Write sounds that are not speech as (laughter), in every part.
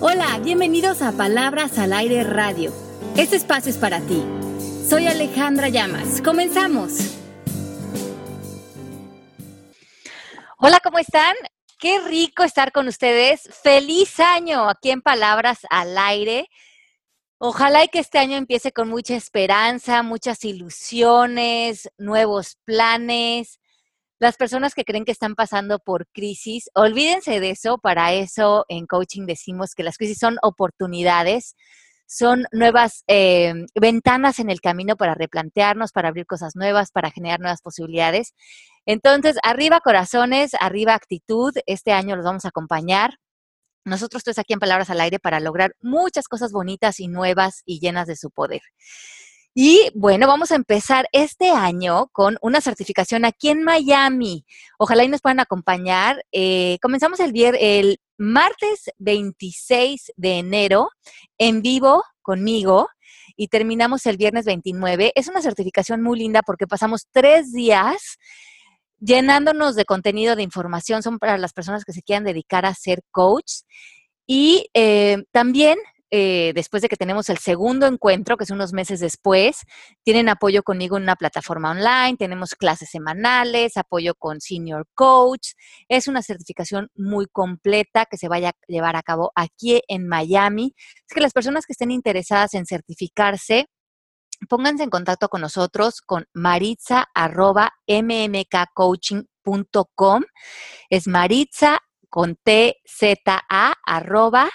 Hola, bienvenidos a Palabras al Aire Radio. Este espacio es para ti. Soy Alejandra Llamas. Comenzamos. Hola, ¿cómo están? Qué rico estar con ustedes. Feliz año aquí en Palabras al Aire. Ojalá que este año empiece con mucha esperanza, muchas ilusiones, nuevos planes. Las personas que creen que están pasando por crisis, olvídense de eso. Para eso en coaching decimos que las crisis son oportunidades, son nuevas eh, ventanas en el camino para replantearnos, para abrir cosas nuevas, para generar nuevas posibilidades. Entonces, arriba corazones, arriba actitud. Este año los vamos a acompañar. Nosotros estamos aquí en Palabras al Aire para lograr muchas cosas bonitas y nuevas y llenas de su poder. Y bueno, vamos a empezar este año con una certificación aquí en Miami. Ojalá y nos puedan acompañar. Eh, comenzamos el, el martes 26 de enero en vivo conmigo y terminamos el viernes 29. Es una certificación muy linda porque pasamos tres días llenándonos de contenido, de información. Son para las personas que se quieran dedicar a ser coach. Y eh, también eh, después de que tenemos el segundo encuentro, que es unos meses después, tienen apoyo conmigo en una plataforma online, tenemos clases semanales, apoyo con Senior Coach. Es una certificación muy completa que se vaya a llevar a cabo aquí en Miami. Es que las personas que estén interesadas en certificarse, pónganse en contacto con nosotros con maritza.mmkcoaching.com. Es maritza con T, Z, A, arroba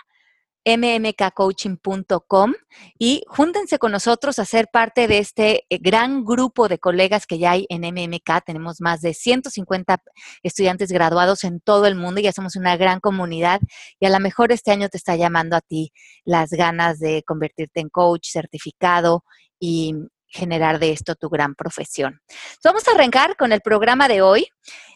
mmkcoaching.com y júntense con nosotros a ser parte de este eh, gran grupo de colegas que ya hay en MMK. Tenemos más de 150 estudiantes graduados en todo el mundo, ya somos una gran comunidad y a lo mejor este año te está llamando a ti las ganas de convertirte en coach certificado y generar de esto tu gran profesión. vamos a arrancar con el programa de hoy.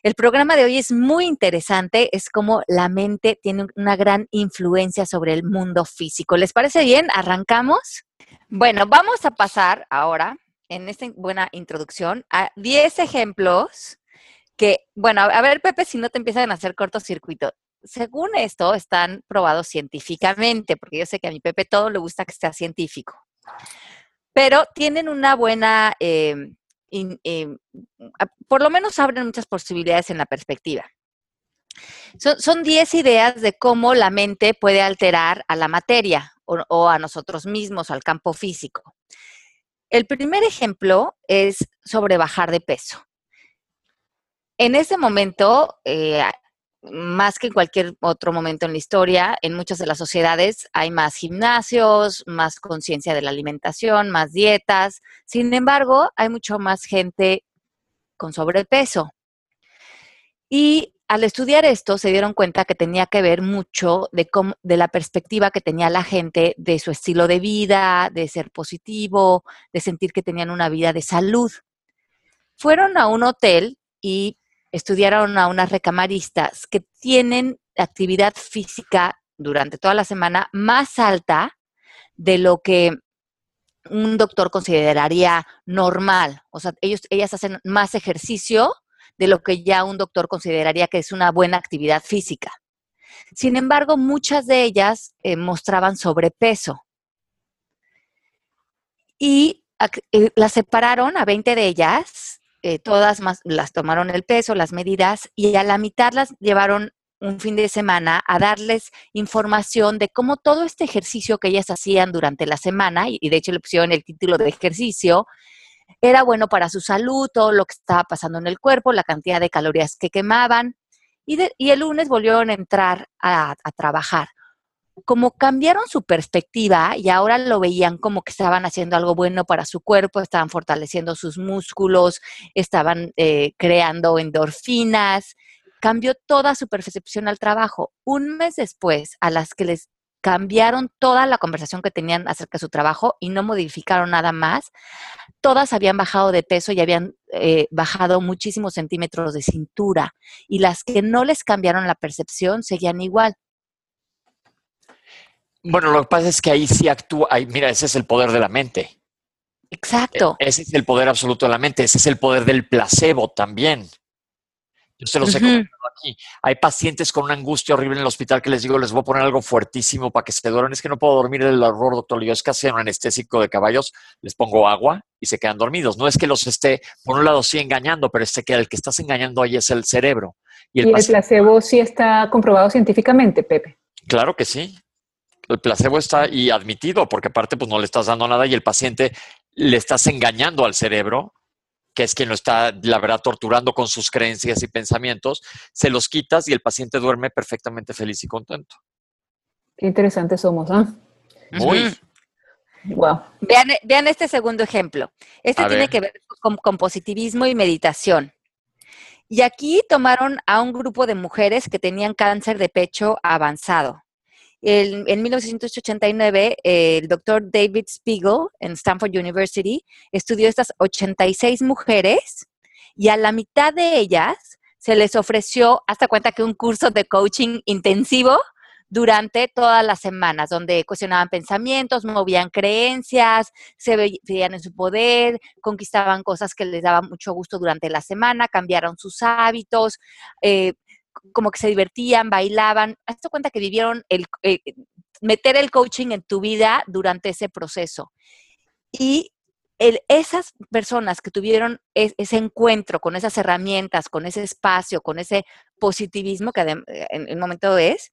El programa de hoy es muy interesante, es como la mente tiene una gran influencia sobre el mundo físico. ¿Les parece bien? ¿Arrancamos? Bueno, vamos a pasar ahora, en esta buena introducción, a 10 ejemplos que, bueno, a ver, Pepe, si no te empiezan a hacer cortocircuito. Según esto, están probados científicamente, porque yo sé que a mi Pepe todo le gusta que sea científico pero tienen una buena, em, em, por lo menos abren muchas posibilidades en la perspectiva. Son 10 ideas de cómo la mente puede alterar a la materia o, a nosotros mismos, al campo físico. El primer ejemplo es sobre bajar de peso. En ese momento, eh, más que en cualquier otro momento en la historia, en muchas de las sociedades hay más gimnasios, más conciencia de la alimentación, más dietas. Sin embargo, hay mucho más gente con sobrepeso. Y al estudiar esto se dieron cuenta que tenía que ver mucho de, de la perspectiva que tenía la gente de su estilo de vida, de ser positivo, de sentir que tenían una vida de salud. Fueron a un hotel y estudiaron a unas recamaristas que tienen actividad física durante toda la semana más alta de lo que un doctor consideraría normal. O sea, ellos, ellas hacen más ejercicio de lo que ya un doctor consideraría que es una buena actividad física. Sin embargo, muchas de ellas eh, mostraban sobrepeso. Y eh, las separaron a 20 de ellas eh, todas más, las tomaron el peso, las medidas, y a la mitad las llevaron un fin de semana a darles información de cómo todo este ejercicio que ellas hacían durante la semana, y de hecho le pusieron el título de ejercicio, era bueno para su salud, todo lo que estaba pasando en el cuerpo, la cantidad de calorías que quemaban, y, y el lunes volvieron a entrar a trabajar como cambiaron su perspectiva y ahora lo veían como que estaban haciendo algo bueno para su cuerpo, estaban fortaleciendo sus músculos, estaban eh, creando endorfinas, cambió toda su percepción al trabajo. Un mes después, a las que les cambiaron toda la conversación que tenían acerca de su trabajo y no modificaron nada más, todas habían bajado de peso y habían eh, bajado muchísimos centímetros de cintura y las que no les cambiaron la percepción seguían igual. Bueno, lo que pasa es que ahí sí actúa, ahí, mira, ese es el poder de la mente. Exacto. E, ese es el poder absoluto de la mente, ese es el poder del placebo también. Yo se los he comentado aquí. Hay pacientes con una angustia horrible en el hospital que les digo, les voy a poner algo fuertísimo para que se duerman. Es que no puedo dormir el horror, doctor. Yo es que un anestésico de caballos, les pongo agua y se quedan dormidos. No es que los esté, por un lado, sí engañando, pero este que el que estás engañando ahí es el cerebro. Y el, placebo sí está comprobado científicamente, Pepe. Claro que sí. El placebo está y admitido, porque aparte pues no le estás dando nada y el paciente le estás engañando al cerebro que es quien lo está, la verdad, torturando con sus creencias y pensamientos, se los quitas y el paciente duerme perfectamente feliz y contento. Qué interesantes somos, ¿ah? Muy. Wow. Vean, este segundo ejemplo. Este tiene que ver con positivismo y meditación. Y aquí tomaron a un grupo de mujeres que tenían cáncer de pecho avanzado en 1989, el doctor David Spiegel en Stanford University estudió estas 86 mujeres y a la mitad de ellas se les ofreció, hasta cuenta que un curso de coaching intensivo durante todas las semanas, donde cuestionaban pensamientos, movían creencias, se veían en su poder, conquistaban cosas que les daban mucho gusto durante la semana, cambiaron sus hábitos, eh, como que se divertían, bailaban. Hazte cuenta que vivieron el, eh, meter el coaching en tu vida durante ese proceso. Y esas personas que tuvieron ese encuentro con esas herramientas, con ese espacio, con ese positivismo que en el momento es,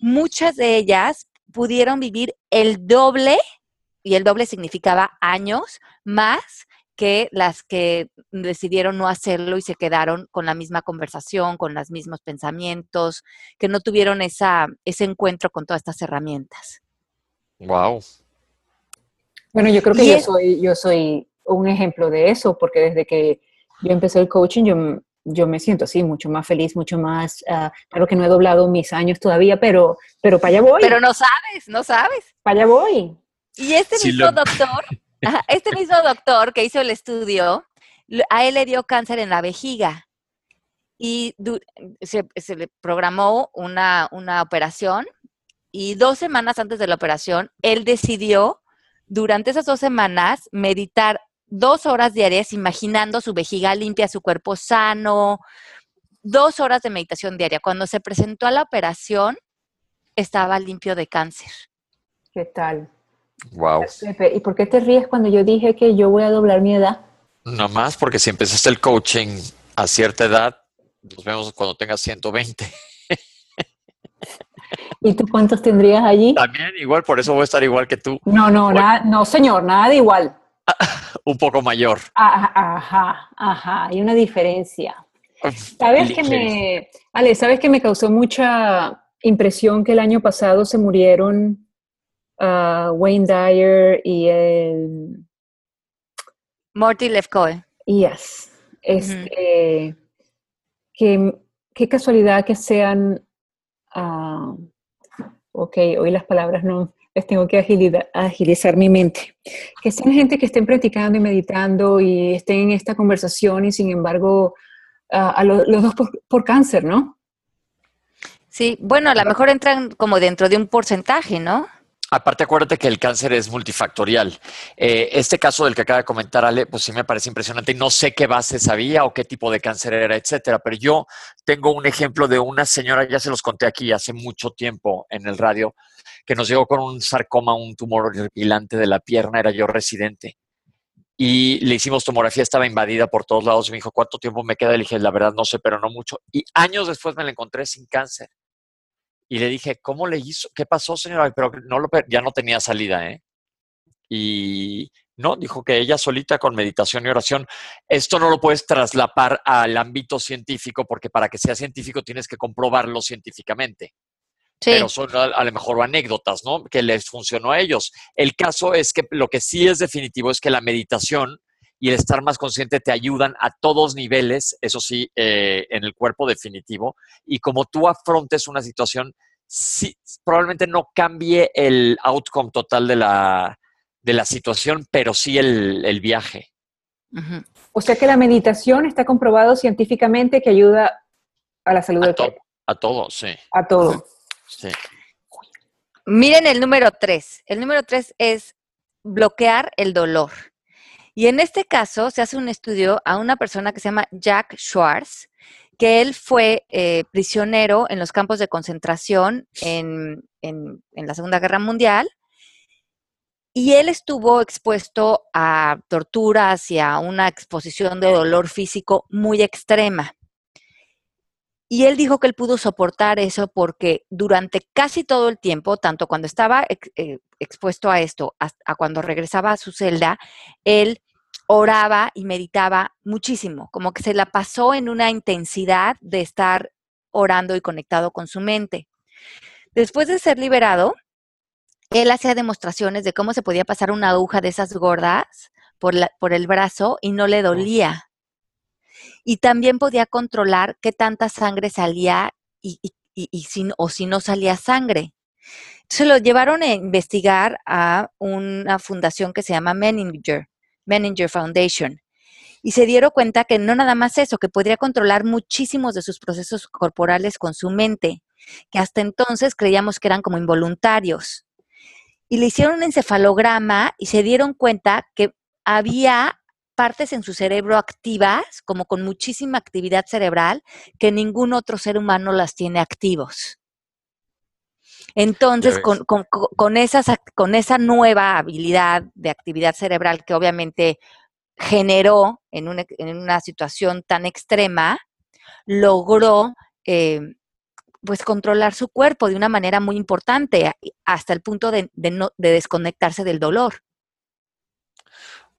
muchas de ellas pudieron vivir el doble, y el doble significaba años, más que las que decidieron no hacerlo y se quedaron con la misma conversación, con los mismos pensamientos, que no tuvieron esa, ese encuentro con todas estas herramientas. Wow. Bueno, yo creo que yo soy, yo soy un ejemplo de eso, porque desde que yo empecé el coaching, yo, yo me siento así, mucho más feliz, mucho más, uh, claro que no he doblado mis años todavía, pero, pero para allá voy. Pero no sabes, no sabes. Para allá voy. Y este mismo doctor este mismo doctor que hizo el estudio, a él le dio cáncer en la vejiga y se, le programó una, una operación y dos semanas antes de la operación, él decidió durante esas dos semanas meditar dos horas diarias imaginando su vejiga limpia, su cuerpo sano, dos horas de meditación diaria. Cuando se presentó a la operación, estaba limpio de cáncer. ¿Qué tal? Wow. ¿y por qué te ríes cuando yo dije que yo voy a doblar mi edad? No más porque si empezaste el coaching a cierta edad, nos vemos cuando tengas 120. (laughs) ¿Y tú cuántos tendrías allí? También igual, por eso voy a estar igual que tú. No, no, nada, no, señor, nada de igual. (laughs) Un poco mayor. Ajá, ajá, hay una diferencia. ¿Sabes que me, Ale, sabes que me causó mucha impresión que el año pasado se murieron Wayne Dyer y el... Morty Lefkoe. Yes. Este, qué casualidad que sean... Uh, ok, hoy las palabras no les tengo que agilizar, mi mente. Que sean gente que estén practicando y meditando y estén en esta conversación y sin embargo a los dos por, cáncer, ¿no? Sí, bueno, a lo mejor entran como dentro de un porcentaje, ¿no? Aparte, acuérdate que el cáncer es multifactorial. Eh, este caso del que acaba de comentar Ale, pues sí me parece impresionante. No sé qué base sabía o qué tipo de cáncer era, etcétera. Pero yo tengo un ejemplo de una señora, ya se los conté aquí hace mucho tiempo en el radio, que nos llegó con un sarcoma, un tumor horripilante de la pierna. Era yo residente. Y le hicimos tomografía, estaba invadida por todos lados. Me dijo, ¿cuánto tiempo me queda? Le dije, la verdad no sé, pero no mucho. Y años después me la encontré sin cáncer. Y le dije, ¿cómo le hizo? ¿Qué pasó, señora? Pero no lo, ya no tenía salida, ¿eh? Y no, dijo que ella solita con meditación y oración. Esto no lo puedes traslapar al ámbito científico porque para que sea científico tienes que comprobarlo científicamente. Sí. Pero son a, a, lo mejor anécdotas, ¿no? Que les funcionó a ellos. El caso es que lo que sí es definitivo es que la meditación y el estar más consciente te ayudan a todos niveles, eso sí, eh, en el cuerpo definitivo. Y como tú afrontes una situación, sí, probablemente no cambie el outcome total de la, de la situación, pero sí el, viaje. O sea que la meditación está comprobado científicamente que ayuda a la salud a del cuerpo. A todo, sí. A todo. Sí. Miren el número tres. El número tres es bloquear el dolor. Y en este caso se hace un estudio a una persona que se llama Jack Schwartz, que él fue eh, prisionero en los campos de concentración en, en, la Segunda Guerra Mundial y él estuvo expuesto a torturas y a una exposición de dolor físico muy extrema. Y él dijo que él pudo soportar eso porque durante casi todo el tiempo, tanto cuando estaba eh, expuesto a esto, a cuando regresaba a su celda, él oraba y meditaba muchísimo, como que se la pasó en una intensidad de estar orando y conectado con su mente. Después de ser liberado, él hacía demostraciones de cómo se podía pasar una aguja de esas gordas por, por el brazo y no le dolía y también podía controlar qué tanta sangre salía y, si, o si no salía sangre. Se lo llevaron a investigar a una fundación que se llama Menninger, Menninger Foundation. Y se dieron cuenta que no nada más eso, que podría controlar muchísimos de sus procesos corporales con su mente, que hasta entonces creíamos que eran como involuntarios. Y le hicieron un encefalograma y se dieron cuenta que había partes en su cerebro activas, como con muchísima actividad cerebral, que ningún otro ser humano las tiene activos. Entonces, con, con, esas, con esa nueva habilidad de actividad cerebral que obviamente generó en una, en una situación tan extrema, logró eh, pues controlar su cuerpo de una manera muy importante, hasta el punto de, de desconectarse del dolor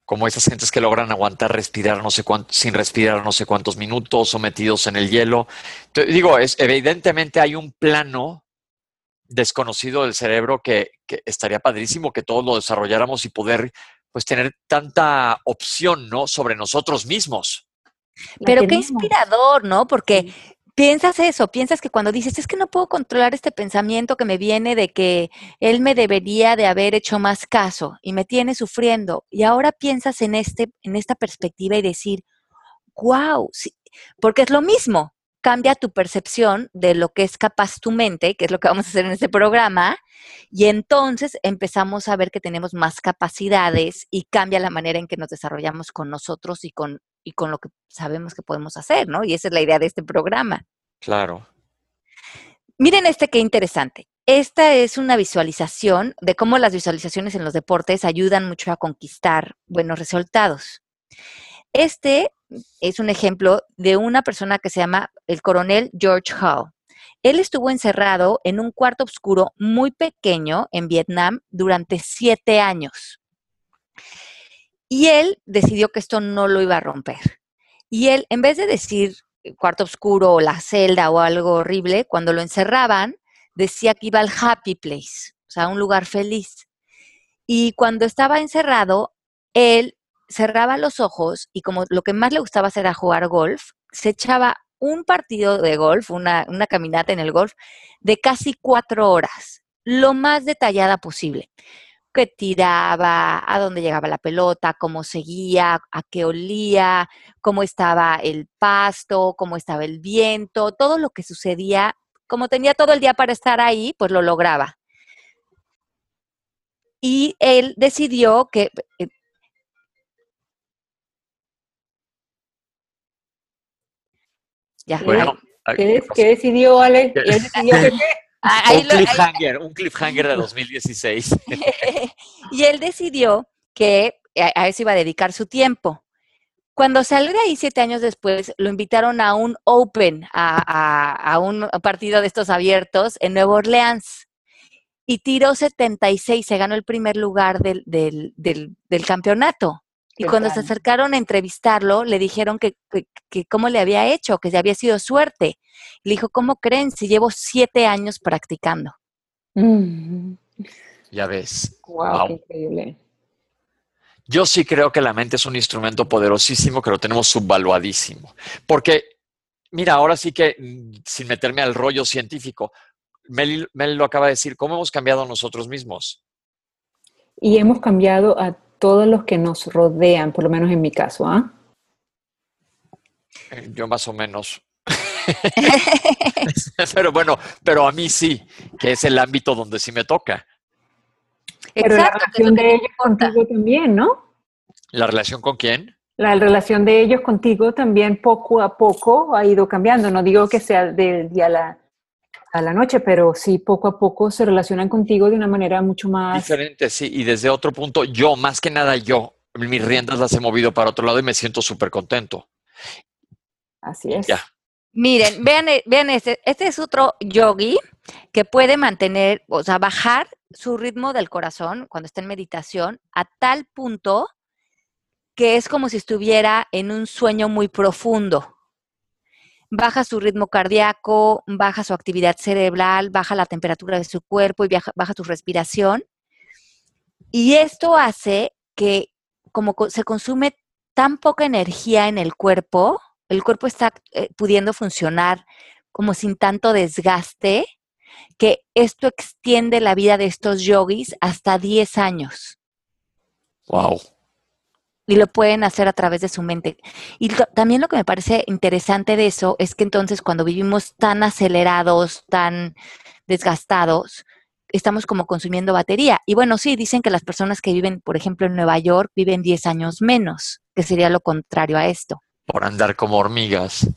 como esas gentes que logran aguantar respirar no sé cuánto, sin respirar no sé cuántos minutos sometidos en el hielo. digo, es, evidentemente hay un plano desconocido del cerebro que, estaría padrísimo que todos lo desarrolláramos y poder pues tener tanta opción, ¿no? Sobre nosotros mismos. Pero qué inspirador, ¿no? Porque piensas eso, piensas que cuando dices, es que no puedo controlar este pensamiento que me viene de que él me debería de haber hecho más caso y me tiene sufriendo, y ahora piensas en, este, en esta perspectiva y decir, wow, porque es lo mismo, cambia tu percepción de lo que es capaz tu mente, que es lo que vamos a hacer en este programa, y entonces empezamos a ver que tenemos más capacidades y cambia la manera en que nos desarrollamos con nosotros y con y con lo que sabemos que podemos hacer, ¿no? Y esa es la idea de este programa. Claro. Miren este qué interesante. Esta es una visualización de cómo las visualizaciones en los deportes ayudan mucho a conquistar buenos resultados. Este es un ejemplo de una persona que se llama el coronel George Hall. Él estuvo encerrado en un cuarto oscuro muy pequeño en Vietnam durante siete años. Y él decidió que esto no lo iba a romper. Y él, en vez de decir cuarto oscuro o la celda o algo horrible, cuando lo encerraban, decía que iba al happy place, o sea, un lugar feliz. Y cuando estaba encerrado, él cerraba los ojos y como lo que más le gustaba era jugar golf, se echaba un partido de golf, una, una caminata en el golf, de casi cuatro horas, lo más detallada posible que tiraba, a dónde llegaba la pelota, cómo seguía, a qué olía, cómo estaba el pasto, cómo estaba el viento, todo lo que sucedía, como tenía todo el día para estar ahí, pues lo lograba. Y él decidió que... Eh, ya, ¿Qué, decidió, Ale? ¿Qué decidió (laughs) un, cliffhanger, un cliffhanger de 2016. (laughs) y él decidió que a eso iba a dedicar su tiempo. Cuando salió de ahí siete años después, lo invitaron a un Open, a, un partido de estos abiertos en Nueva Orleans. Y tiró 76, se ganó el primer lugar del, del, del campeonato. Y cuando se acercaron a entrevistarlo, le dijeron que, cómo le había hecho, que ya había sido suerte. le dijo, ¿cómo creen si llevo siete años practicando? Mm. Ya ves. Wow, increíble. Yo sí creo que la mente es un instrumento poderosísimo que lo tenemos subvaluadísimo. Porque, mira, ahora sí que, mm, sin meterme al rollo científico, Mel, Mel lo acaba de decir, ¿cómo hemos cambiado nosotros mismos? Y hemos cambiado a todos los que nos rodean, por lo menos en mi caso, ¿ah? Eh, yo más o menos. (laughs) pero bueno, pero a mí sí, que es el ámbito donde sí me toca. Pero la relación de ellos contigo también, ¿no? ¿La relación con quién? la relación de ellos contigo también poco a poco ha ido cambiando. No digo que sea del día a la, a la noche, pero sí poco a poco se relacionan contigo de una manera mucho más... Diferente, sí. Y desde otro punto, yo, más que nada yo, mis riendas las he movido para otro lado y me siento súper contento. Así es. Ya. Miren, vean, e- vean este. Este es otro yogi que puede mantener, o sea, bajar su ritmo del corazón cuando está en meditación a tal punto que es como si estuviera en un sueño muy profundo. Baja su ritmo cardíaco, baja su actividad cerebral, baja la temperatura de su cuerpo y baja, baja su respiración. Y esto hace que como co- se consume tan poca energía en el cuerpo, el cuerpo está eh, pudiendo funcionar como sin tanto desgaste, que esto extiende la vida de estos yogis hasta 10 años Wow. Y lo pueden hacer a través de su mente. Y lo- también lo que me parece interesante de eso es que entonces cuando vivimos tan acelerados, tan desgastados, estamos como consumiendo batería. Y bueno, sí, dicen que las personas que viven, por ejemplo, en Nueva York, viven 10 años menos, que sería lo contrario a esto. Por andar como hormigas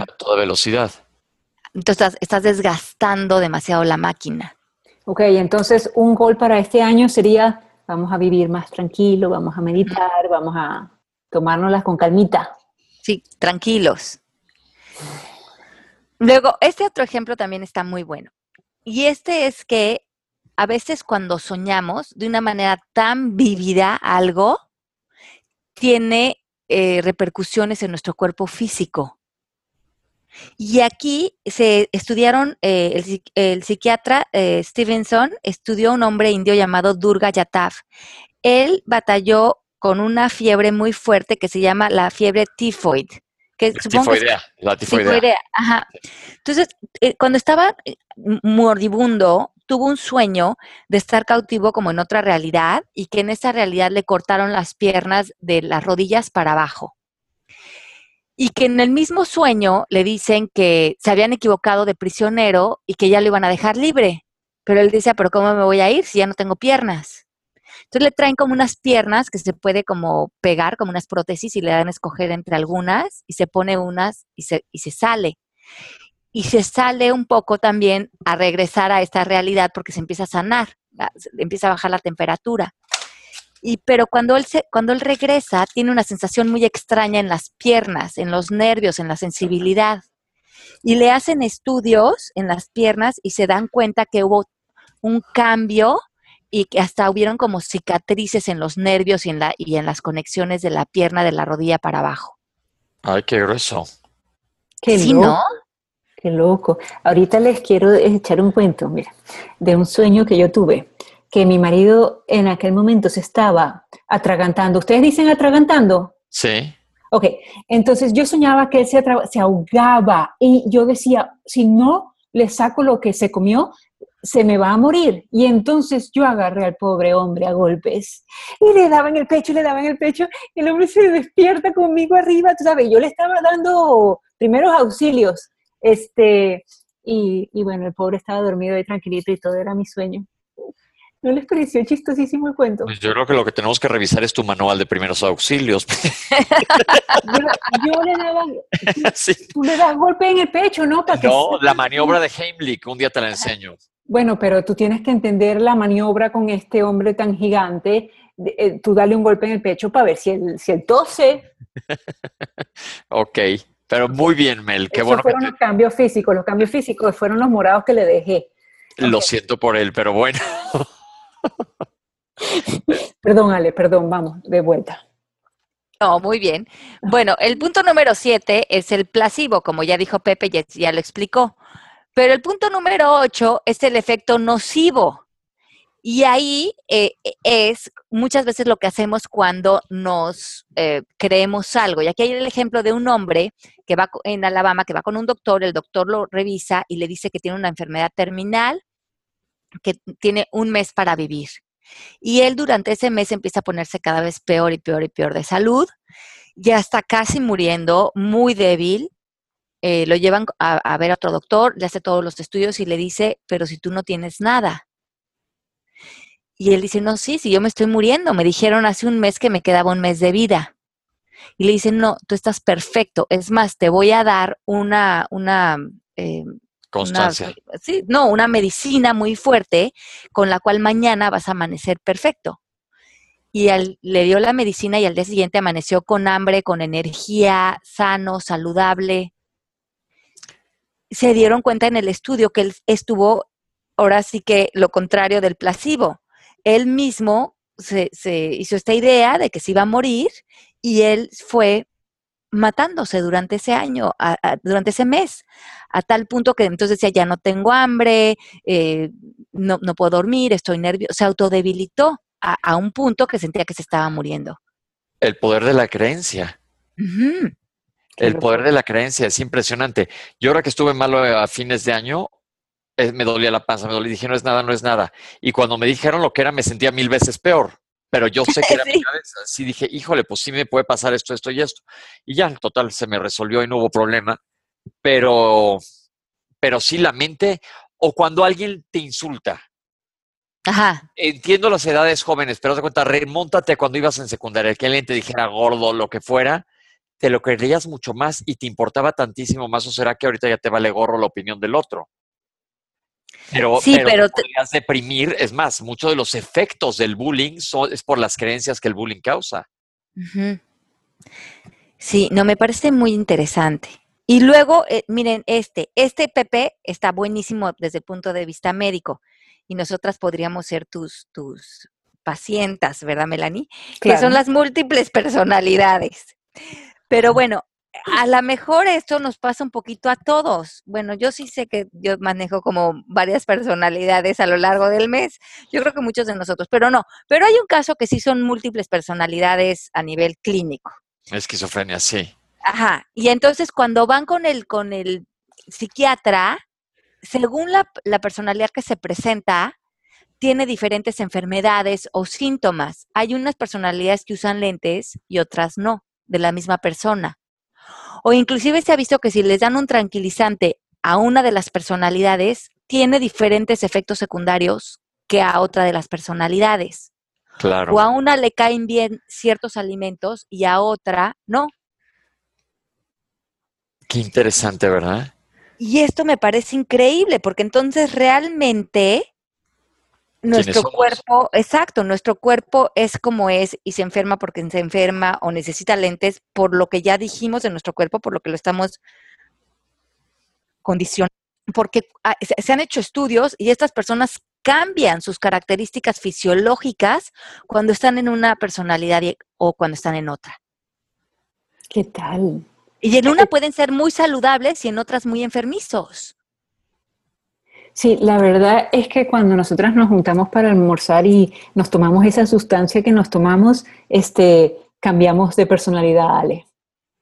a toda velocidad. Entonces estás, estás desgastando demasiado la máquina. Ok, entonces un gol para este año sería, vamos a vivir más tranquilo, vamos a meditar, vamos a tomárnoslas con calmita. Sí, tranquilos. Luego, este otro ejemplo también está muy bueno. Y este es que a veces cuando soñamos de una manera tan vívida algo, tiene eh, repercusiones en nuestro cuerpo físico. Y aquí se estudiaron, eh, el, psi- el psiquiatra eh, Stevenson estudió a un hombre indio llamado Durga Yatav. Él batalló con una fiebre muy fuerte que se llama la fiebre tifoid. Que supongo que es- Tifoidea, la tifoidea. tifoidea, ajá. Entonces, eh, cuando estaba eh, moribundo, tuvo un sueño de estar cautivo como en otra realidad y que en esa realidad le cortaron las piernas de las rodillas para abajo. Y que en el mismo sueño le dicen que se habían equivocado de prisionero y que ya lo iban a dejar libre. Pero él dice, pero ¿cómo me voy a ir si ya no tengo piernas? Entonces le traen como unas piernas que se puede como pegar, como unas prótesis y le dan a escoger entre algunas y se pone unas y se, y se sale. Y se sale un poco también a regresar a esta realidad porque se empieza a sanar, empieza a bajar la temperatura. Y, pero cuando él, se, cuando él regresa, tiene una sensación muy extraña en las piernas, en los nervios, en la sensibilidad. Y le hacen estudios en las piernas y se dan cuenta que hubo un cambio y que hasta hubieron como cicatrices en los nervios y en, la, y en las conexiones de la pierna de la rodilla para abajo. Ay, qué grueso. Qué sí, loco, ¿no? qué loco. Ahorita les quiero echar un cuento, mira, de un sueño que yo tuve, que mi marido en aquel momento se estaba atragantando. ¿Ustedes dicen atragantando? Sí. Ok, entonces yo soñaba que él se, se ahogaba y yo decía, si no le saco lo que se comió, se me va a morir. Y entonces yo agarré al pobre hombre a golpes y le daba en el pecho, le daba en el pecho, y el hombre se despierta conmigo arriba, tú sabes, yo le estaba dando primeros auxilios, este, y, y bueno, el pobre estaba dormido ahí tranquilito y todo era mi sueño. ¿No les pareció chistosísimo el cuento? Pues yo creo que lo que tenemos que revisar es tu manual de primeros auxilios. Yo, yo le daba, (laughs) Sí. tú le das golpe en el pecho, ¿no? Para No, la maniobra de Heimlich, un día te la enseño. Bueno, pero tú tienes que entender la maniobra con este hombre tan gigante. eh, tú dale un golpe en el pecho para ver si él, si él tose. (laughs) Ok, pero muy bien, Mel. Qué Esos bueno que fueron los cambios físicos. Los cambios físicos fueron los morados que le dejé. lo siento por él, pero bueno. (laughs) Perdón, Ale, perdón, vamos, de vuelta. No, muy bien. Bueno, el punto número siete es el placebo, como ya dijo Pepe, ya, ya lo explicó. Pero el punto número ocho es el efecto nocivo. Y ahí eh, es muchas veces lo que hacemos cuando nos eh, creemos algo. Y aquí hay el ejemplo de un hombre que va en Alabama, que va con un doctor, el doctor lo revisa y le dice que tiene una enfermedad terminal, que tiene un mes para vivir. Y él durante ese mes empieza a ponerse cada vez peor y peor y peor de salud. Ya está casi muriendo, muy débil. Eh, lo llevan a, ver a otro doctor, le hace todos los estudios y le dice, pero si tú no tienes nada. Y él dice, no, sí, si yo me estoy muriendo, me dijeron hace un mes que me quedaba un mes de vida. y le dicen, no, tú estás perfecto. Es más, te voy a dar una, una eh, Constancia. sí, no, una medicina muy fuerte con la cual mañana vas a amanecer perfecto. Y le dio la medicina y al día siguiente amaneció con hambre, con energía, sano, saludable. Se dieron cuenta en el estudio que él estuvo, ahora sí que lo contrario del placebo. Él mismo se, hizo esta idea de que se iba a morir y él fue matándose durante ese año, durante ese mes, a tal punto que entonces decía, ya no tengo hambre, eh, no, no, puedo dormir, estoy nervioso, se autodebilitó a, un punto que sentía que se estaba muriendo. El poder de la creencia. El poder de la creencia es impresionante. Yo ahora que estuve malo a fines de año, eh, me dolía la panza, me dolía, dije, no es nada, no es nada. Y cuando me dijeron lo que era, me sentía mil veces peor. Pero yo sé que era mi cabeza. Sí dije, híjole, pues sí me puede pasar esto, esto y esto. Y ya, total, se me resolvió y no hubo problema. Pero, pero sí la mente, o cuando alguien te insulta. Ajá. Entiendo las edades jóvenes, pero de cuenta, remóntate cuando ibas en secundaria, que alguien te dijera gordo, lo que fuera, te lo creías mucho más y te importaba tantísimo más, o será que ahorita ya te vale gorro la opinión del otro. Pero, sí, pero, podrías deprimir, es más, muchos de los efectos del bullying son, es por las creencias que el bullying causa. Sí, no, me parece muy interesante. Y luego, eh, miren, este, este PP está buenísimo desde el punto de vista médico y nosotras podríamos ser tus, tus pacientas, ¿verdad, Melanie? Que son las múltiples personalidades. Pero bueno, a lo mejor esto nos pasa un poquito a todos. Bueno, yo sí sé que yo manejo como varias personalidades a lo largo del mes. Yo creo que muchos de nosotros, pero no. Pero hay un caso que sí son múltiples personalidades a nivel clínico. Esquizofrenia, sí. Ajá. Y entonces cuando van con el, con el psiquiatra, según la, la personalidad que se presenta, tiene diferentes enfermedades o síntomas. Hay unas personalidades que usan lentes y otras no, de la misma persona. O inclusive se ha visto que si les dan un tranquilizante a una de las personalidades, tiene diferentes efectos secundarios que a otra de las personalidades. Claro. O a una le caen bien ciertos alimentos y a otra no. Qué interesante, ¿verdad? Y esto me parece increíble, porque entonces realmente nuestro cuerpo, exacto, nuestro cuerpo es como es y se enferma porque se enferma o necesita lentes por lo que ya dijimos de nuestro cuerpo, por lo que lo estamos condicionando. Porque ah, se han hecho estudios y estas personas cambian sus características fisiológicas cuando están en una personalidad o cuando están en otra. ¿Qué tal? Y en una pueden ser muy saludables y en otras muy enfermizos. Sí, la verdad es que cuando nosotras nos juntamos para almorzar y nos tomamos esa sustancia que nos tomamos, este, cambiamos de personalidad, Ale.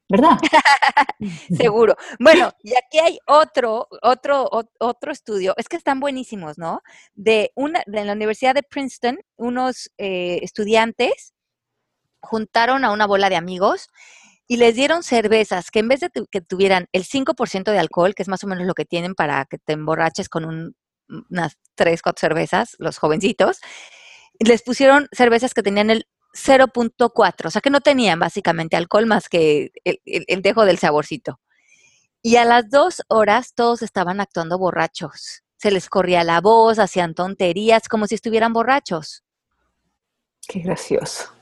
¿Verdad? (laughs) Seguro. Bueno, y aquí hay otro, otro, otro estudio, es que están buenísimos, ¿no? De, una, de la Universidad de Princeton, unos eh, estudiantes juntaron a una bola de amigos y les dieron cervezas que en vez de que tuvieran el 5% de alcohol, que es más o menos lo que tienen para que te emborraches con unas 3, 4 cervezas, los jovencitos, les pusieron cervezas que tenían el 0.4, o sea que no tenían básicamente alcohol más que el, dejo del saborcito. Y a las dos horas todos estaban actuando borrachos. Se les corría la voz, hacían tonterías como si estuvieran borrachos. Qué gracioso.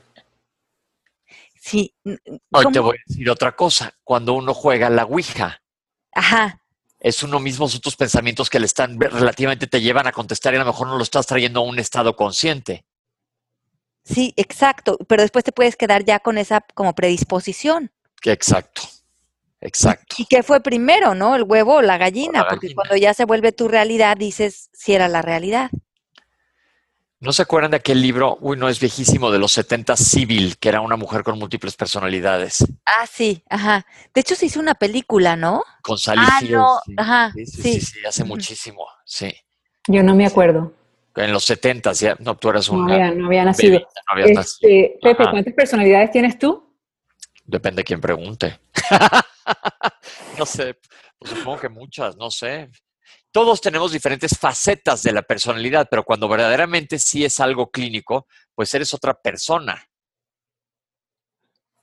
Sí. Hoy te voy a decir otra cosa. Cuando uno juega la Ouija. Ajá. Es uno mismo, son tus pensamientos que le están relativamente te llevan a contestar y a lo mejor no lo estás trayendo a un estado consciente. Sí, exacto. Pero después te puedes quedar ya con esa como predisposición. Exacto. Exacto. ¿Y qué fue primero, no? ¿El huevo o la gallina? Porque cuando ya se vuelve tu realidad, dices si era la realidad. ¿No se acuerdan de aquel libro? Uy, no es viejísimo, de los 70 Civil, que era una mujer con múltiples personalidades. Ah, sí, ajá. De hecho, se hizo una película, ¿no? Con Sally ah, No. Ajá, sí sí, sí, hace muchísimo, sí. Yo no me acuerdo. En los 70, ya, no, tú eras una. No había, no había nacido. no este, Pepe, ¿cuántas personalidades tienes tú? Depende de quién pregunte. (laughs) no sé, pues supongo que muchas, no sé todos tenemos diferentes facetas de la personalidad, pero cuando verdaderamente sí es algo clínico, pues eres otra persona.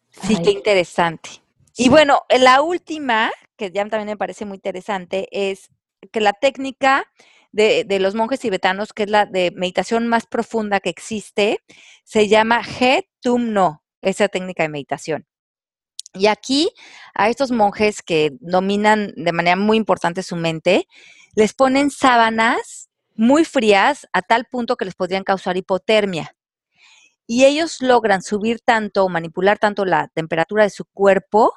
Sí, qué interesante. Y bueno, la última, que ya también me parece muy interesante, es que la técnica de, de, los monjes tibetanos, que es la de meditación más profunda que existe, se llama He Tum No, esa técnica de meditación. Y aquí a estos monjes que dominan de manera muy importante su mente, les ponen sábanas muy frías a tal punto que les podrían causar hipotermia. Y ellos logran subir tanto o manipular tanto la temperatura de su cuerpo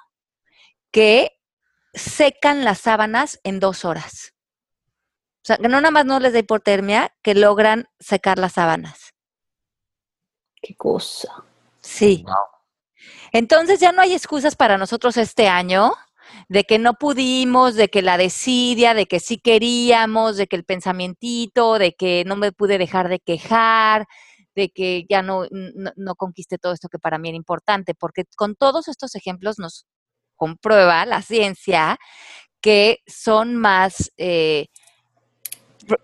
que secan las sábanas en dos horas. O sea, que no nada más no les da hipotermia, que logran secar las sábanas. Qué cosa. Sí. Entonces ya no hay excusas para nosotros este año de que no pudimos, de que la desidia, de que sí queríamos, de que el pensamientito, de que no me pude dejar de quejar, de que ya no, no, todo esto que para mí era importante, porque con todos estos ejemplos nos comprueba la ciencia que son más eh,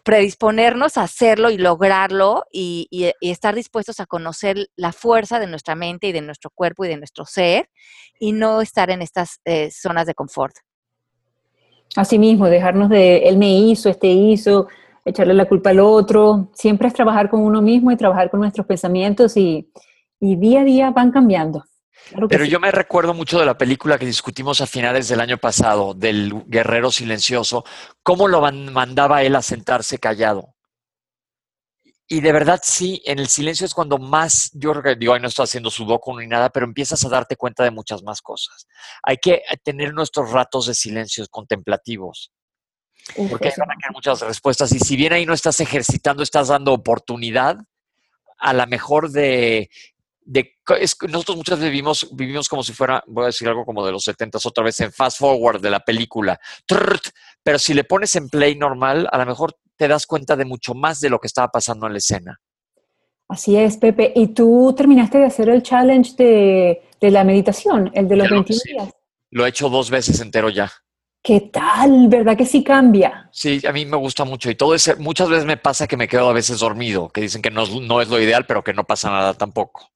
predisponernos a hacerlo y lograrlo y, estar dispuestos a conocer la fuerza de nuestra mente y de nuestro cuerpo y de nuestro ser y no estar en estas eh, zonas de confort. Asimismo, dejarnos de él me hizo, este hizo, echarle la culpa al otro. Siempre es trabajar con uno mismo y trabajar con nuestros pensamientos y día a día van cambiando. Pero yo me recuerdo mucho de la película que discutimos a finales del año pasado, del guerrero silencioso, cómo lo mandaba él a sentarse callado. Y de verdad sí, en el silencio es cuando más, yo digo, ahí no estoy haciendo sudoku ni nada, pero empiezas a darte cuenta de muchas más cosas. Hay que tener nuestros ratos de silencio contemplativos. porque hay van a muchas respuestas. Y si bien ahí no estás ejercitando, estás dando oportunidad a la mejor de nosotros muchas veces vivimos, vivimos como si fuera, voy a decir algo como de los 70 otra vez en fast forward de la película, pero si le pones en play normal, a lo mejor te das cuenta de mucho más de lo que estaba pasando en la escena. Así es, Pepe. ¿Y tú terminaste de hacer el challenge de, la meditación, el de los 21 días? Lo he hecho dos veces entero ya. ¿Qué tal? ¿Verdad que sí cambia? Sí, a mí me gusta mucho y todo ese, muchas veces me pasa que me quedo a veces dormido, que dicen que no, no es lo ideal, pero que no pasa nada tampoco.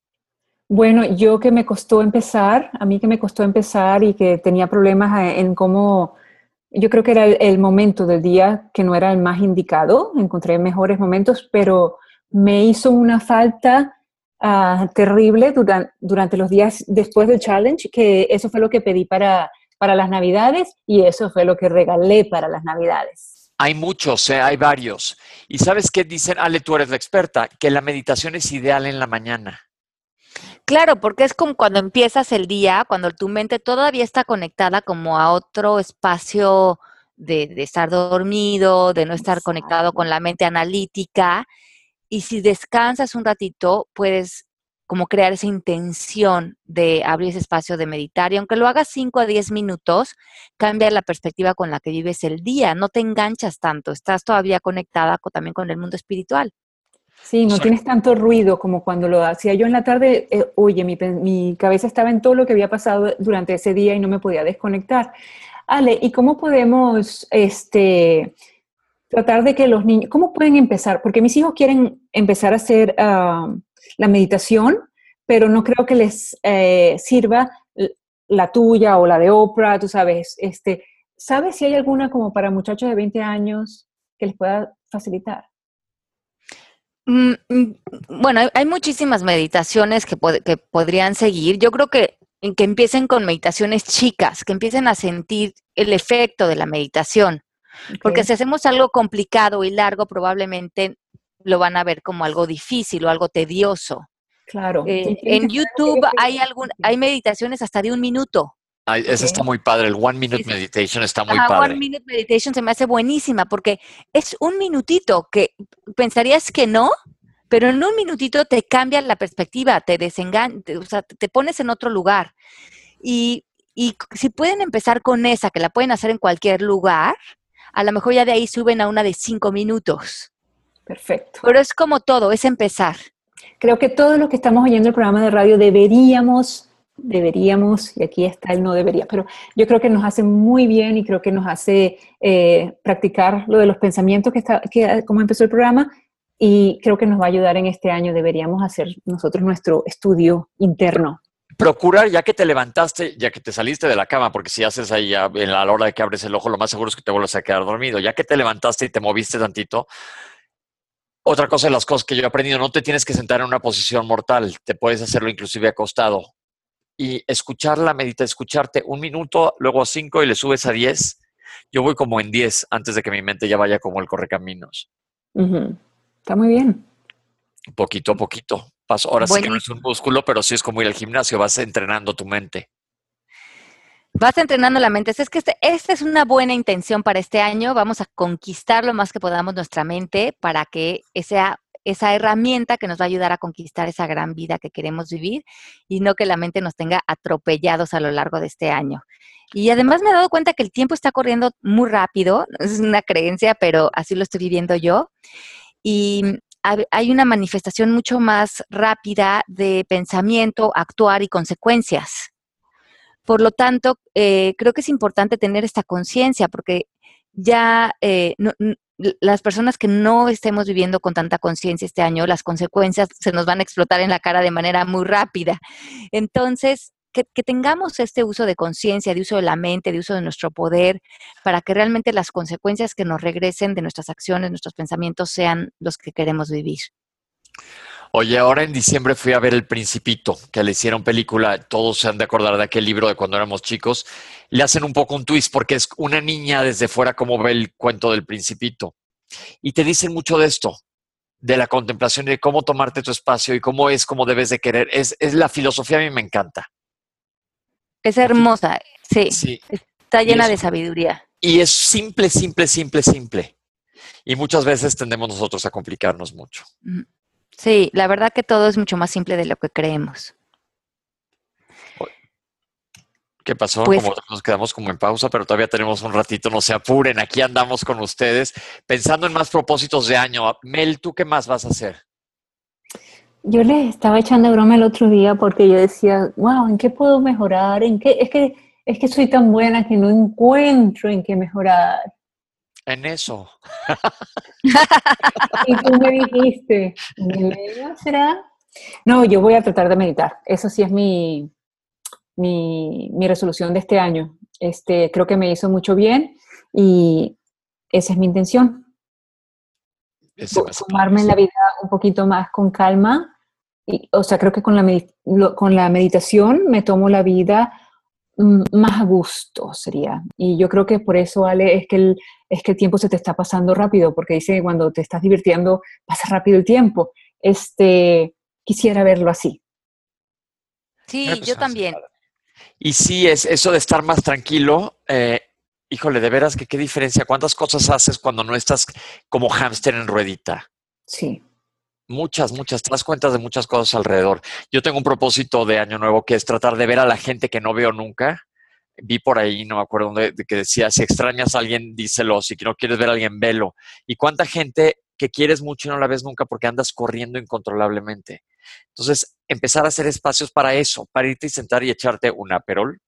Bueno, yo que me costó empezar, a mí que me costó empezar y que tenía problemas eh, en cómo, yo creo que era el, momento del día que no era el más indicado, encontré mejores momentos, pero me hizo una falta ah, terrible durante, durante los días después del challenge, que eso fue lo que pedí para, para las navidades y eso fue lo que regalé para las navidades. Hay muchos, eh, hay varios. ¿Y sabes qué dicen? Ale, tú eres la experta, que la meditación es ideal en la mañana. Claro, porque es como cuando empiezas el día, cuando tu mente todavía está conectada como a otro espacio de, estar dormido, de no estar conectado con la mente analítica. Y si descansas un ratito, puedes como crear esa intención de abrir ese espacio de meditar. Y aunque lo hagas 5 a 10 minutos, cambia la perspectiva con la que vives el día. No te enganchas tanto, estás todavía conectada también con el mundo espiritual. Sí, no tienes tanto ruido como cuando lo hacía yo en la tarde. Eh, oye, mi, cabeza estaba en todo lo que había pasado durante ese día y no me podía desconectar. Ale, ¿y cómo podemos este, tratar de que los niños, cómo pueden empezar? Porque mis hijos quieren empezar a hacer ah, la meditación, pero no creo que les eh, sirva la tuya o la de Oprah, tú sabes. Este, ¿Sabes si hay alguna como para muchachos de 20 años que les pueda facilitar? Mm, mm, bueno, hay, muchísimas meditaciones que, que, podrían seguir. Yo creo que, que empiecen con meditaciones chicas, que empiecen a sentir el efecto de la meditación. Porque si hacemos algo complicado y largo, probablemente lo van a ver como algo difícil o algo tedioso. Claro. Eh, en YouTube hay, algún, hay meditaciones hasta de un minuto. Ay, ese está muy padre, el One Minute Meditation está muy padre. One Minute Meditation se me hace buenísima porque es un minutito que pensarías que no, pero en un minutito te cambia la perspectiva, te desengaña, o sea, te pones en otro lugar. Y, y si pueden empezar con esa, que la pueden hacer en cualquier lugar, a lo mejor ya de ahí suben a una de cinco minutos. Perfecto. Pero es como todo, es empezar. Creo que todos los que estamos oyendo el programa de radio deberíamos deberíamos, y aquí está el no debería, pero yo creo que nos hace muy bien y creo que nos hace eh, practicar lo de los pensamientos que, está, que como empezó el programa y creo que nos va a ayudar en este año. Deberíamos hacer nosotros nuestro estudio interno. procurar, ya que te levantaste, ya que te saliste de la cama, porque si haces ahí a, la hora de que abres el ojo, lo más seguro es que te vuelvas a quedar dormido. Ya que te levantaste y te moviste tantito, otra cosa de las cosas que yo he aprendido, no te tienes que sentar en una posición mortal, te puedes hacerlo inclusive acostado. Y escuchar la medita, escucharte un minuto, luego a cinco y le subes a diez. Yo voy como en diez antes de que mi mente ya vaya como el correcaminos. Está muy bien. Poquito a poquito. Paso. Ahora sí que no es un músculo, pero sí es como ir al gimnasio, vas entrenando tu mente. Vas entrenando la mente. Es que este, esta es una buena intención para este año. Vamos a conquistar lo más que podamos nuestra mente para que sea esa herramienta que nos va a ayudar a conquistar esa gran vida que queremos vivir y no que la mente nos tenga atropellados a lo largo de este año. Y además me he dado cuenta que el tiempo está corriendo muy rápido, (laughs) es una creencia, pero así lo estoy viviendo yo. Y hay una manifestación mucho más rápida de pensamiento, actuar y consecuencias. Por lo tanto, eh, creo que es importante tener esta conciencia porque ya eh, las personas que no estemos viviendo con tanta conciencia este año, las consecuencias se nos van a explotar en la cara de manera muy rápida. Entonces, que, tengamos este uso de conciencia, de uso de la mente, de uso de nuestro poder, para que realmente las consecuencias que nos regresen de nuestras acciones, nuestros pensamientos, sean los que queremos vivir. Oye, ahora en diciembre fui a ver El Principito, que le hicieron película, todos se han de acordar de aquel libro de cuando éramos chicos, le hacen un poco un twist porque es una niña desde fuera como ve el cuento del Principito. Y te dicen mucho de esto, de la contemplación y de cómo tomarte tu espacio y cómo es, cómo debes de querer. Es, es la filosofía, a mí me encanta. Es hermosa, sí. Está llena de sabiduría. Y es simple, simple, simple, simple. Y muchas veces tendemos nosotros a complicarnos mucho. Sí, la verdad que todo es mucho más simple de lo que creemos. ¿Qué pasó? Pues como nos quedamos como en pausa, pero todavía tenemos un ratito, no se apuren, aquí andamos con ustedes, pensando en más propósitos de año. Mel, ¿tú qué más vas a hacer? yo les estaba echando broma el otro día porque yo decía, wow, ¿en qué puedo mejorar? ¿En qué? Es que, es que soy tan buena que no encuentro en qué mejorar. En eso. (laughs) y tú me dijiste, será? No, yo voy a tratar de meditar. Eso sí es mi, mi, mi resolución de este año. Este, creo que me hizo mucho bien y esa es mi intención. Tomarme la vida un poquito más con calma o sea, creo que con la, con la meditación me tomo la vida más a gusto, sería. Y yo creo que por eso, Ale, es que, el, es que el tiempo se te está pasando rápido, porque dice que cuando te estás divirtiendo pasa rápido el tiempo. Este, quisiera verlo así. Sí, pues, yo también. Y sí, es eso de estar más tranquilo. Eh, híjole, de veras que qué diferencia. ¿Cuántas cosas haces cuando no estás como hámster en ruedita? Sí. Muchas, muchas, te das cuenta de muchas cosas alrededor. Yo tengo un propósito de año nuevo que es tratar de ver a la gente que no veo nunca. Vi por ahí, no me acuerdo dónde, que decía, si extrañas a alguien, díselo, si no quieres ver a alguien, velo. Y cuánta gente que quieres mucho y no la ves nunca porque andas corriendo incontrolablemente. Entonces, empezar a hacer espacios para eso, para irte y sentar y echarte un aperol,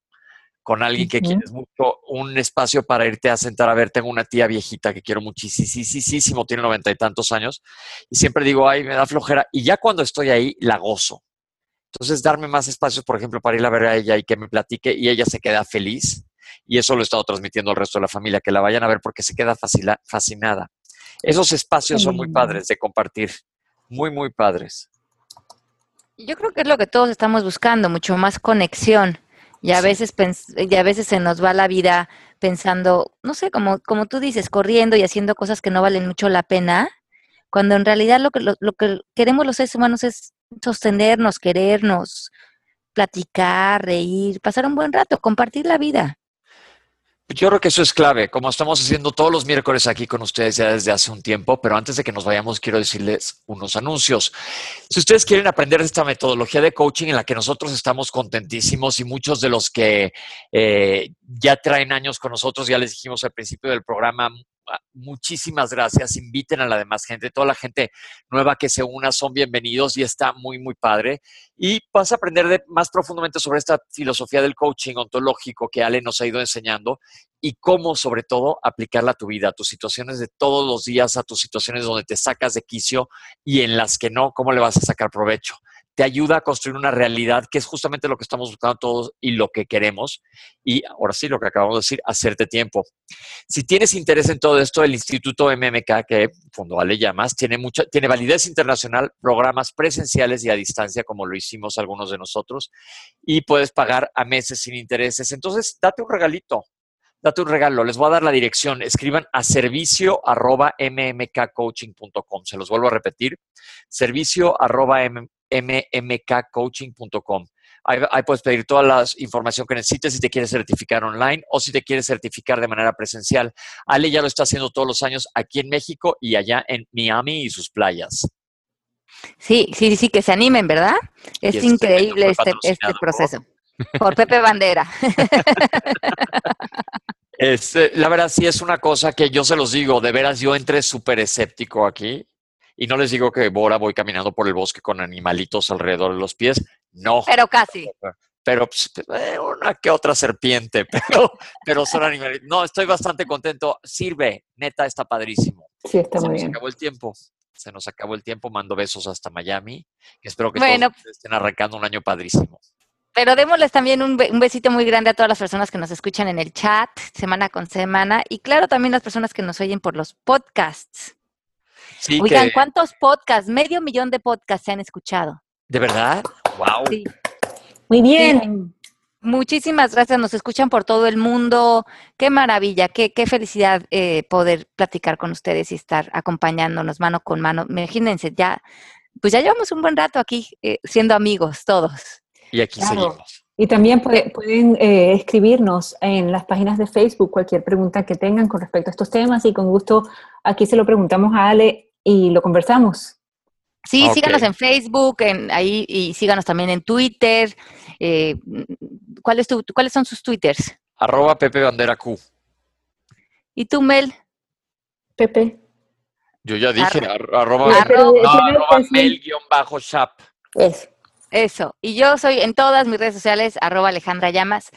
con alguien que quieres mucho, un espacio para irte a sentar a ver. Tengo una tía viejita que quiero muchísimo, tiene noventa y tantos años, y siempre digo, ay, me da flojera. Y ya cuando estoy ahí, la gozo. Entonces, darme más espacios, por ejemplo, para ir a ver a ella y que me platique, y ella se queda feliz. Y eso lo he estado transmitiendo al resto de la familia, que la vayan a ver porque se queda fascinada. Esos espacios son muy padres de compartir, muy, muy padres. Yo creo que es lo que todos estamos buscando, mucho más conexión. Y a, veces y a veces se nos va la vida pensando, no sé, como, como tú dices, corriendo y haciendo cosas que no valen mucho la pena, cuando en realidad lo que, lo, lo que queremos los seres humanos es sostenernos, querernos, platicar, reír, pasar un buen rato, compartir la vida. Yo creo que eso es clave, como estamos haciendo todos los miércoles aquí con ustedes ya desde hace un tiempo, pero antes de que nos vayamos quiero decirles unos anuncios. Si ustedes quieren aprender esta metodología de coaching en la que nosotros estamos contentísimos y muchos de los que eh, ya traen años con nosotros, ya les dijimos al principio del programa, muchísimas gracias. Inviten a la demás gente. Toda la gente nueva que se una son bienvenidos y está muy, muy padre. Y vas a aprender más profundamente sobre esta filosofía del coaching ontológico que Ale nos ha ido enseñando y cómo, sobre todo, aplicarla a tu vida, a tus situaciones de todos los días, a tus situaciones donde te sacas de quicio y en las que no, cómo le vas a sacar provecho te ayuda a construir una realidad que es justamente lo que estamos buscando todos y lo que queremos. Y ahora sí, lo que acabamos de decir, hacerte tiempo. Si tienes interés en todo esto, el Instituto MMK, que Fondo Ale llamas, tiene, mucha, tiene validez internacional, programas presenciales y a distancia, como lo hicimos algunos de nosotros, y puedes pagar a meses sin intereses. Entonces, date un regalito, date un regalo. Les voy a dar la dirección. Escriban a servicio arroba mmkcoaching.com. Se los vuelvo a repetir. Servicio arroba mmkcoaching.com. Ahí, ahí, puedes pedir toda la información que necesites si te quieres certificar online o si te quieres certificar de manera presencial. Ale ya lo está haciendo todos los años aquí en México y allá en Miami y sus playas. Sí, sí, sí, que se animen, ¿verdad? Es increíble este, este proceso. Por Pepe Bandera. (laughs) Este, la verdad sí es una cosa que yo se los digo, de veras yo entré súper escéptico aquí y no les digo que ahora voy caminando por el bosque con animalitos alrededor de los pies, no. Pero casi. Pero pues, eh, una que otra serpiente, (laughs) pero, pero son animalitos. No, estoy bastante contento. Sirve, neta, está padrísimo. Sí, está Se muy nos bien. acabó el tiempo. Se nos acabó el tiempo. Mando besos hasta Miami. Espero que Bueno. todos estén arrancando un año padrísimo. Pero démosles también un besito muy grande a todas las personas que nos escuchan en el chat, semana con semana, y claro, también las personas que nos oyen por los podcasts. Sí, Oigan, que, ¿cuántos podcasts? Medio millón de podcasts se han escuchado. ¿De verdad? ¡Wow! Sí. Muy bien. Muchísimas gracias, nos escuchan por todo el mundo. Qué maravilla, qué, qué felicidad eh, poder platicar con ustedes y estar acompañándonos mano con mano. Imagínense, ya, pues ya llevamos un buen rato aquí eh, siendo amigos todos. Y aquí Claro. seguimos. Y también puede- pueden eh, escribirnos en las páginas de Facebook cualquier pregunta que tengan con respecto a estos temas y con gusto aquí se lo preguntamos a Ale y lo conversamos. Sí, síganos en Facebook, en, ahí y síganos también en Twitter. Eh, ¿cuál es tu- ¿Cuáles son sus Twitters? Arroba Pepe Bandera Q. ¿Y tú, Mel? Pepe. Yo ya dije, Arro- ar- arroba, Arro- Pero no, arroba mel-shap. Eso. Eso. Y yo soy en todas mis redes sociales, arroba Alejandra Llamas.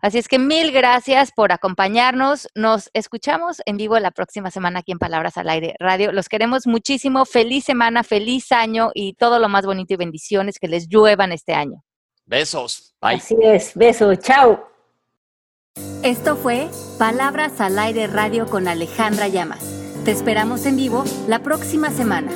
Así es que mil gracias por acompañarnos. Nos escuchamos en vivo la próxima semana aquí en Palabras al Aire Radio. Los queremos muchísimo. Feliz semana, feliz año y todo lo más bonito y bendiciones que les lluevan este año. Besos. Bye. Así es. Beso. Chao. Esto fue Palabras al Aire Radio con Alejandra Llamas. Te esperamos en vivo la próxima semana.